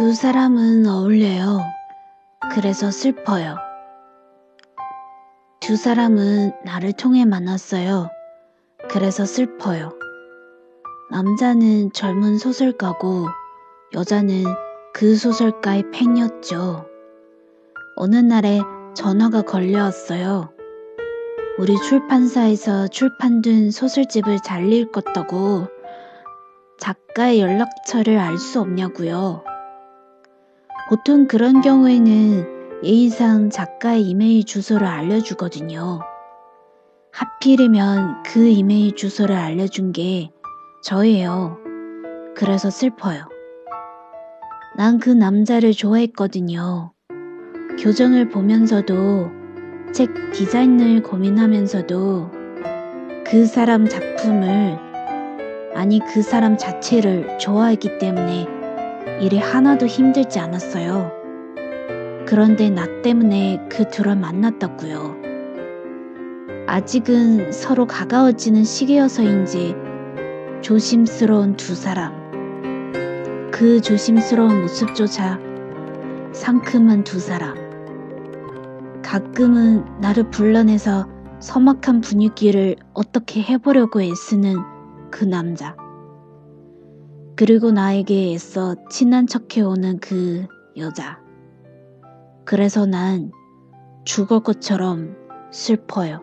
두 사람은 어울려요. 그래서 슬퍼요. 두 사람은 나를 통해 만났어요. 그래서 슬퍼요. 남자는 젊은 소설가고 여자는 그 소설가의 팬이었죠. 어느 날에 전화가 걸려왔어요. 우리 출판사에서 출판된 소설집을 잘 읽었다고 작가의 연락처를 알 수 없냐고요. 보통 그런 경우에는 예의상 작가의 이메일 주소를 알려주거든요. 하필이면 그 이메일 주소를 알려준 게 저예요. 그래서 슬퍼요. 난 그 남자를 좋아했거든요. 교정을 보면서도 책 디자인을 고민하면서도 그 사람 작품을 아니 그 사람 자체를 좋아했기 때문에 일이 하나도 힘들지 않았어요. 그런데 나 때문에 그 둘을 만났다고요. 아직은 서로 가까워지는 시기여서인지 조심스러운 두 사람. 그 조심스러운 모습조차 상큼한 두 사람. 가끔은 나를 불러내서 서막한 분위기를 어떻게 해보려고 애쓰는 그 남자. 그리고 나에게 애써 친한 척해오는 그 여자. 그래서 난 죽을 것처럼 슬퍼요.